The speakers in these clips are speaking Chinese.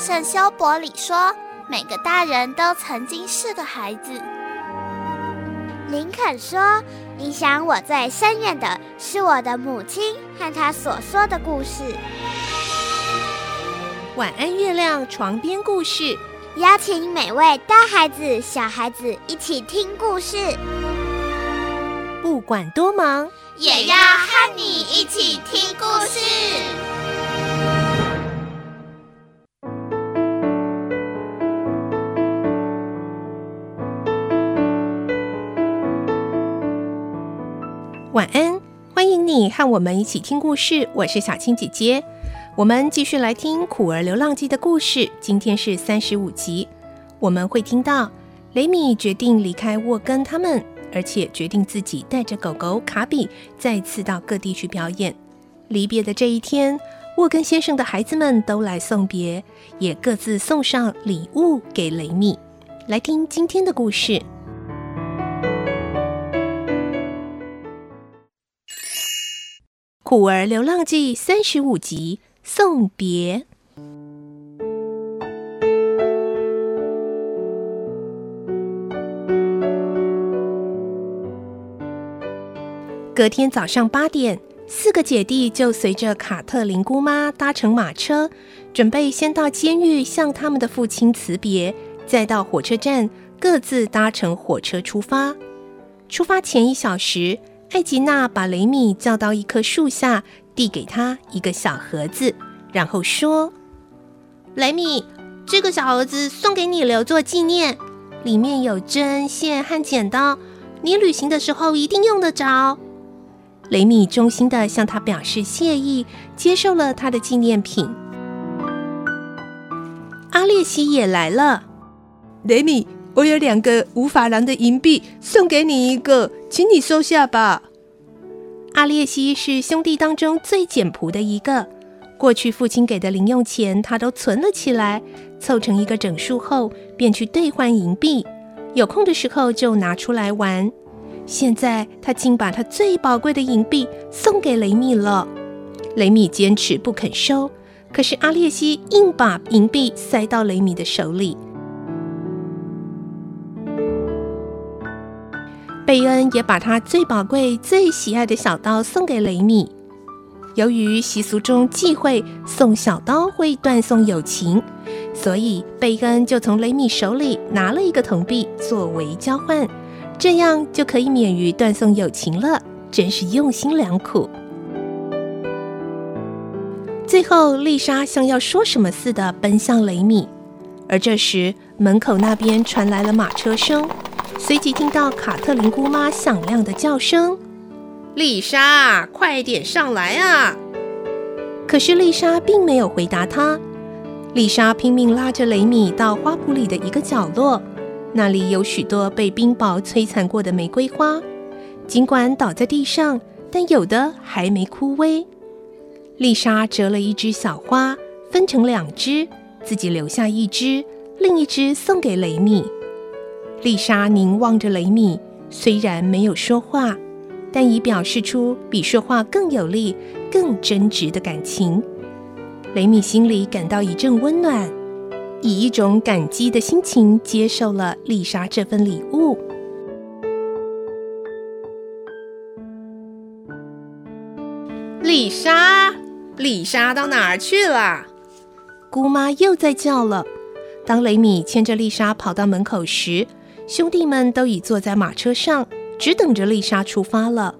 圣修伯里说：“每个大人都曾经是个孩子。”林肯说：“影响我最深远的是我的母亲和她所说的故事。”晚安，月亮床边故事，邀请每位大孩子、小孩子一起听故事。不管多忙，也要和你一起听故事。晚安，欢迎你和我们一起听故事。我是小青姐姐，我们继续来听《苦儿流浪记》的故事。今天是三十五集，我们会听到雷米决定离开沃根他们，而且决定自己带着狗狗卡比再次到各地去表演。离别的这一天，沃根先生的孩子们都来送别，也各自送上礼物给雷米。来听今天的故事。《虎儿流浪记》三十五集送别。隔天早上八点，四个姐弟就随着卡特琳姑妈搭乘马车，准备先到监狱向他们的父亲辞别，再到火车站各自搭乘火车出发。出发前一小时。艾吉娜把雷米叫到一棵树下，递给他一个小盒子，然后说：“雷米，这个小盒子送给你留作纪念，里面有针线和剪刀，你旅行的时候一定用得着。”雷米衷心地向他表示谢意，接受了他的纪念品。阿列西也来了，雷米。我有两个五法郎的银币，送给你一个，请你收下吧。阿列西是兄弟当中最简朴的一个，过去父亲给的零用钱他都存了起来，凑成一个整数后便去兑换银币，有空的时候就拿出来玩。现在他竟把他最宝贵的银币送给雷米了，雷米坚持不肯收，可是阿列西硬把银币塞到雷米的手里。贝恩也把他最宝贵、最喜爱的小刀送给雷米。由于习俗中忌讳送小刀会断送友情，所以贝恩就从雷米手里拿了一个铜币作为交换，这样就可以免于断送友情了。真是用心良苦。最后，丽莎像要说什么似的奔向雷米，而这时门口那边传来了马车声。随即听到卡特琳姑妈响亮的叫声：“丽莎，快点上来啊！”可是丽莎并没有回答她。丽莎拼命拉着雷米到花圃里的一个角落，那里有许多被冰雹摧残过的玫瑰花，尽管倒在地上，但有的还没枯萎。丽莎折了一枝小花，分成两只，自己留下一只，另一只送给雷米。丽莎凝望着雷米，虽然没有说话，但已表示出比说话更有力、更真挚的感情。雷米心里感到一阵温暖，以一种感激的心情接受了丽莎这份礼物。丽莎，丽莎到哪儿去了？姑妈又在叫了。当雷米牵着丽莎跑到门口时，兄弟们都已坐在马车上，只等着丽莎出发了。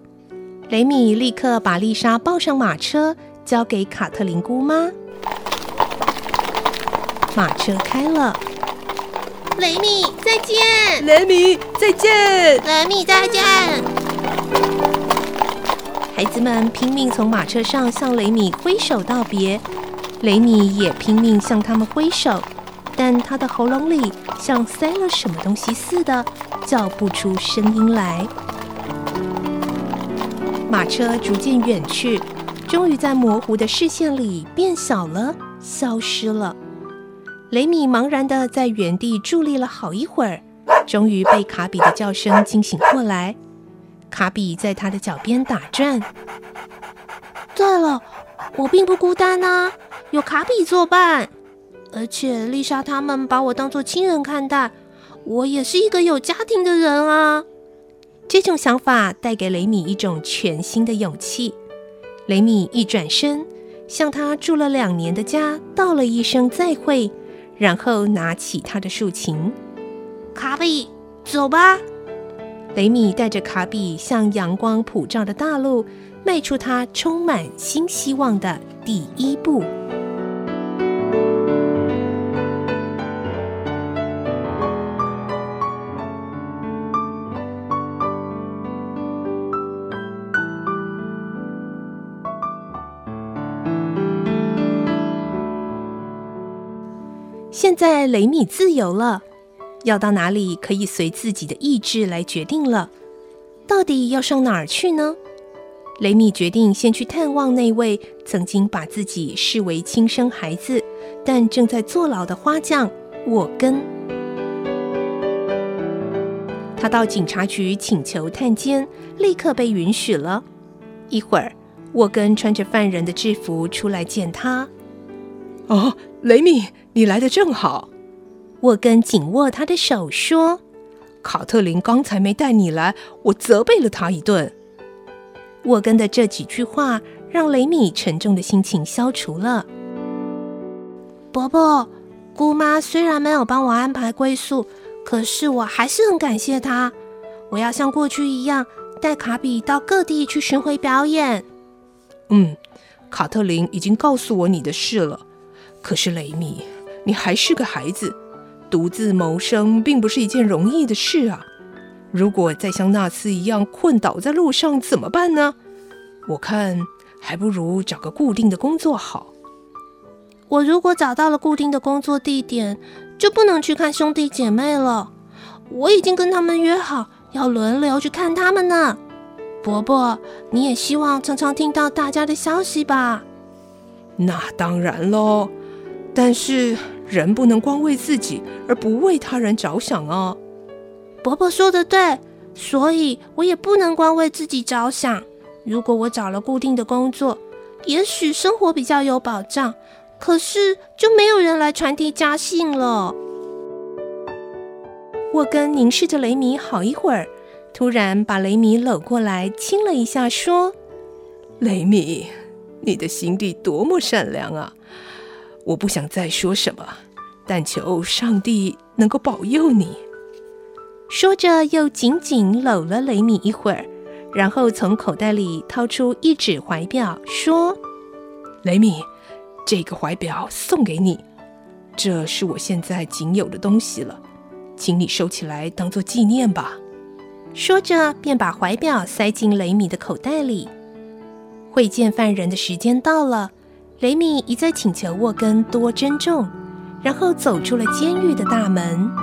雷米立刻把丽莎抱上马车，交给卡特琳姑妈。马车开了，雷米再见，雷米再见，雷米再见。孩子们拼命从马车上向雷米挥手道别，雷米也拼命向他们挥手。但他的喉咙里像塞了什么东西似的，叫不出声音来。马车逐渐远去，终于在模糊的视线里变小了，消失了。雷米茫然地在原地伫立了好一会儿，终于被卡比的叫声惊醒过来。卡比在他的脚边打转。对了，我并不孤单啊，有卡比作伴。而且丽莎他们把我当做亲人看待，我也是一个有家庭的人啊。这种想法带给雷米一种全新的勇气。雷米一转身，向他住了两年的家道了一声再会，然后拿起他的竖琴。卡比，走吧。雷米带着卡比向阳光普照的大陆迈出他充满新希望的第一步。现在雷米自由了，要到哪里可以随自己的意志来决定了。到底要上哪儿去呢？雷米决定先去探望那位曾经把自己视为亲生孩子，但正在坐牢的花匠沃根。他到警察局请求探监，立刻被允许了。一会儿，沃根穿着犯人的制服出来见他。哦，雷米。你来的正好，沃根紧握他的手说：“卡特琳刚才没带你来，我责备了他一顿。”沃根的这几句话让雷米沉重的心情消除了。伯伯，姑妈虽然没有帮我安排归宿，可是我还是很感谢她。我要像过去一样带卡比到各地去巡回表演。嗯，卡特琳已经告诉我你的事了，可是雷米。你还是个孩子，独自谋生并不是一件容易的事啊！如果再像那次一样困倒在路上，怎么办呢？我看还不如找个固定的工作好。我如果找到了固定的工作地点，就不能去看兄弟姐妹了。我已经跟他们约好要轮流去看他们呢。伯伯，你也希望常常听到大家的消息吧？那当然喽。但是人不能光为自己而不为他人着想啊！伯伯说的对，所以我也不能光为自己着想。如果我找了固定的工作，也许生活比较有保障，可是就没有人来传递家信了。沃根凝视着雷米好一会儿，突然把雷米搂过来亲了一下，说：“雷米，你的心地多么善良啊！”我不想再说什么，但求上帝能够保佑你。说着，又紧紧搂了雷米一会儿，然后从口袋里掏出一只怀表，说：“雷米，这个怀表送给你，这是我现在仅有的东西了，请你收起来当做纪念吧。”说着，便把怀表塞进雷米的口袋里。会见犯人的时间到了。雷米一再请求沃根多珍重，然后走出了监狱的大门。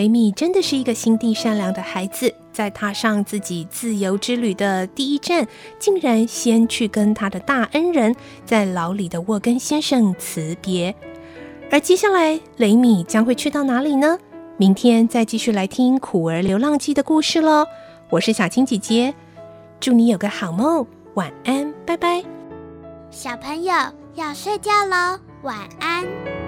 雷米真的是一个心地善良的孩子，在踏上自己自由之旅的第一站，竟然先去跟他的大恩人，在牢里的沃根先生辞别。而接下来，雷米将会去到哪里呢？明天再继续来听《苦儿流浪记》的故事喽！我是小青姐姐，祝你有个好梦，晚安，拜拜。小朋友要睡觉喽，晚安。